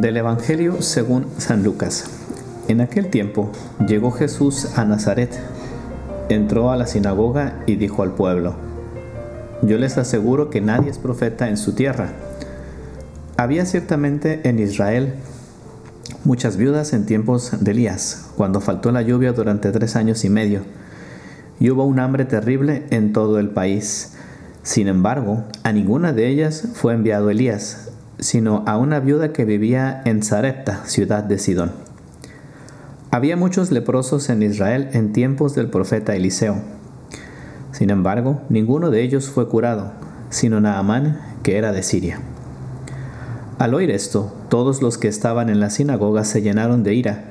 Del Evangelio según San Lucas. En aquel tiempo llegó Jesús a Nazaret, entró a la sinagoga y dijo al pueblo, Yo les aseguro que nadie es profeta en su tierra. Había ciertamente en Israel muchas viudas en tiempos de Elías, cuando faltó la lluvia durante tres años y medio, y hubo un hambre terrible en todo el país. Sin embargo, a ninguna de ellas fue enviado Elías, sino a una viuda que vivía en Zarepta, ciudad de Sidón. Había muchos leprosos en Israel en tiempos del profeta Eliseo. Sin embargo, ninguno de ellos fue curado, sino Naamán, que era de Siria. Al oír esto, todos los que estaban en la sinagoga se llenaron de ira,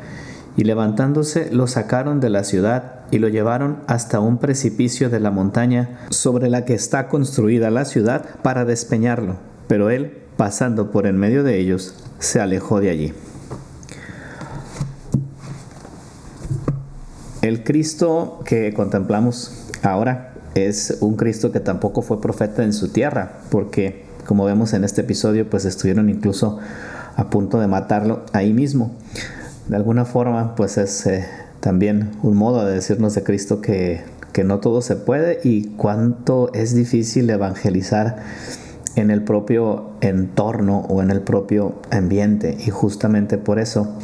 y levantándose lo sacaron de la ciudad y lo llevaron hasta un precipicio de la montaña sobre la que está construida la ciudad para despeñarlo. Pero él, pasando por en medio de ellos, se alejó de allí. El Cristo que contemplamos ahora es un Cristo que tampoco fue profeta en su tierra, porque como vemos en este episodio, pues estuvieron incluso a punto de matarlo ahí mismo. De alguna forma, pues es eh, también un modo de decirnos de Cristo que, que no todo se puede y cuánto es difícil evangelizar en el propio entorno o en el propio ambiente. Y justamente por eso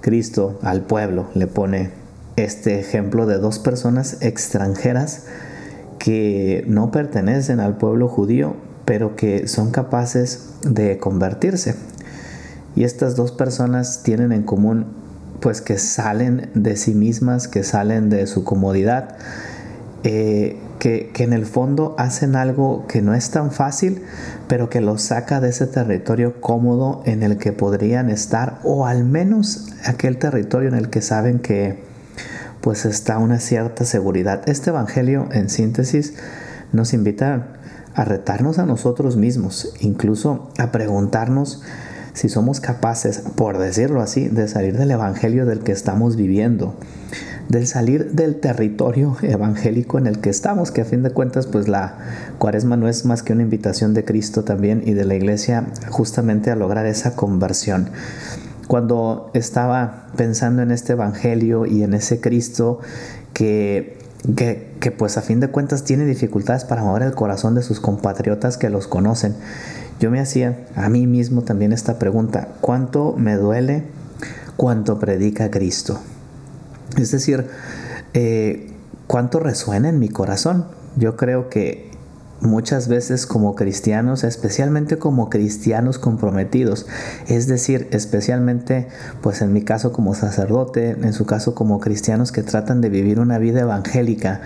Cristo al pueblo le pone este ejemplo de dos personas extranjeras que no pertenecen al pueblo judío, pero que son capaces de convertirse. Y estas dos personas tienen en común pues que salen de sí mismas, que salen de su comodidad, eh, que, en el fondo hacen algo que no es tan fácil, pero que los saca de ese territorio cómodo en el que podrían estar, o al menos aquel territorio en el que saben que pues está una cierta seguridad. Este Evangelio, en síntesis, nos invita a retarnos a nosotros mismos, incluso a preguntarnos si somos capaces, por decirlo así, de salir del Evangelio del que estamos viviendo del salir del territorio evangélico en el que estamos, que a fin de cuentas pues la cuaresma no es más que una invitación de Cristo también y de la iglesia justamente a lograr esa conversión. Cuando estaba pensando en este evangelio y en ese Cristo que que, pues a fin de cuentas tiene dificultades para mover el corazón de sus compatriotas que los conocen. Yo me hacía a mí mismo también esta pregunta, ¿cuánto me duele cuánto predica Cristo? Es decir, eh, ¿cuánto resuena en mi corazón? Yo creo que muchas veces como cristianos, especialmente como cristianos comprometidos, es decir, especialmente pues en mi caso como sacerdote, en su caso como cristianos que tratan de vivir una vida evangélica,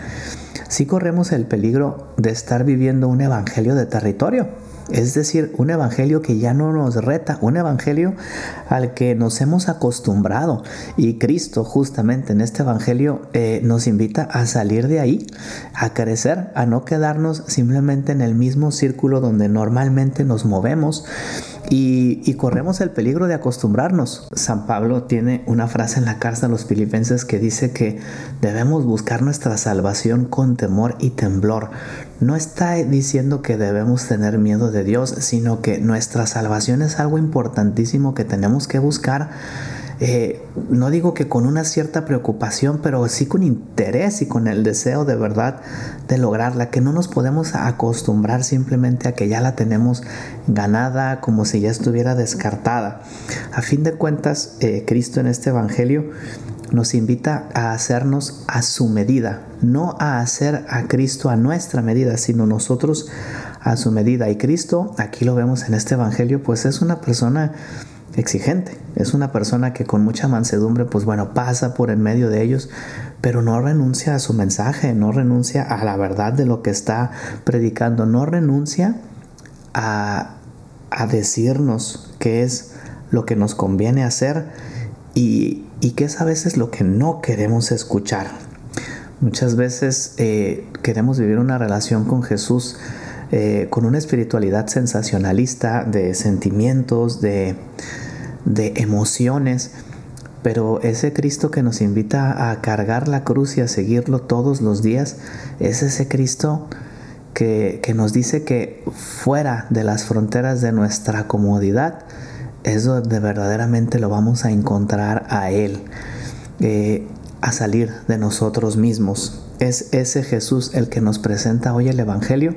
sí corremos el peligro de estar viviendo un evangelio de territorio es decir, un evangelio que ya no nos reta, un evangelio al que nos hemos acostumbrado. Y Cristo justamente en este evangelio eh, nos invita a salir de ahí, a crecer, a no quedarnos simplemente en el mismo círculo donde normalmente nos movemos. Y, corremos el peligro de acostumbrarnos. San Pablo tiene una frase en la carta a los filipenses que dice que debemos buscar nuestra salvación con temor y temblor. No está diciendo que debemos tener miedo de Dios, sino que nuestra salvación es algo importantísimo que tenemos que buscar eh, no digo que con una cierta preocupación, pero sí con interés y con el deseo de verdad de lograrla, que no nos podemos acostumbrar simplemente a que ya la tenemos ganada como si ya estuviera descartada. A fin de cuentas, eh, Cristo en este Evangelio nos invita a hacernos a su medida, no a hacer a Cristo a nuestra medida, sino nosotros a su medida. Y Cristo, aquí lo vemos en este Evangelio, pues es una persona exigente. Es una persona que con mucha mansedumbre, pues bueno, pasa por en medio de ellos, pero no renuncia a su mensaje, no renuncia a la verdad de lo que está predicando, no renuncia a, a decirnos qué es lo que nos conviene hacer y, y qué es a veces lo que no queremos escuchar. Muchas veces eh, queremos vivir una relación con Jesús eh, con una espiritualidad sensacionalista de sentimientos, de, de emociones, pero ese Cristo que nos invita a cargar la cruz y a seguirlo todos los días, es ese Cristo que, que, nos dice que fuera de las fronteras de nuestra comodidad es donde verdaderamente lo vamos a encontrar a Él, eh, a salir de nosotros mismos. Es ese Jesús el que nos presenta hoy el Evangelio,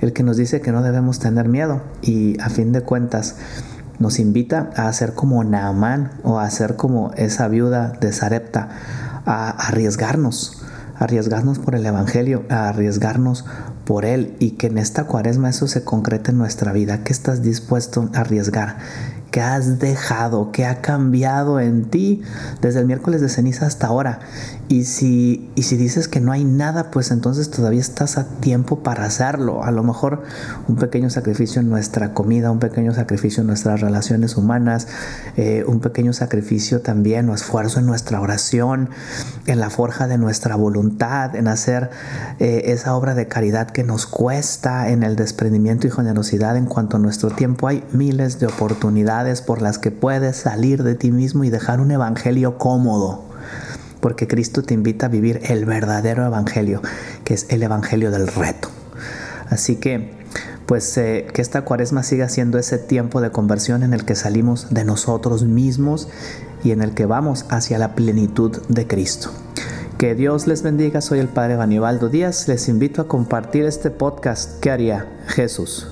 el que nos dice que no debemos tener miedo y a fin de cuentas nos invita a hacer como Naamán o a hacer como esa viuda de Sarepta, a arriesgarnos, arriesgarnos por el Evangelio, a arriesgarnos por Él y que en esta cuaresma eso se concrete en nuestra vida, que estás dispuesto a arriesgar, que has dejado, que ha cambiado en ti desde el miércoles de ceniza hasta ahora. Y si, y si dices que no hay nada, pues entonces todavía estás a tiempo para hacerlo. A lo mejor un pequeño sacrificio en nuestra comida, un pequeño sacrificio en nuestras relaciones humanas, eh, un pequeño sacrificio también o esfuerzo en nuestra oración, en la forja de nuestra voluntad, en hacer eh, esa obra de caridad nos cuesta, en el desprendimiento y generosidad en cuanto a nuestro tiempo. Hay miles de oportunidades por las que puedes salir de ti mismo y dejar un evangelio cómodo porque Cristo te invita a vivir el verdadero evangelio, que es el evangelio del reto. Así que, pues eh, que esta cuaresma siga siendo ese tiempo de conversión en el que salimos de nosotros mismos y en el que vamos hacia la plenitud de Cristo. Que Dios les bendiga, soy el Padre Banibaldo Díaz, les invito a compartir este podcast. ¿Qué haría Jesús?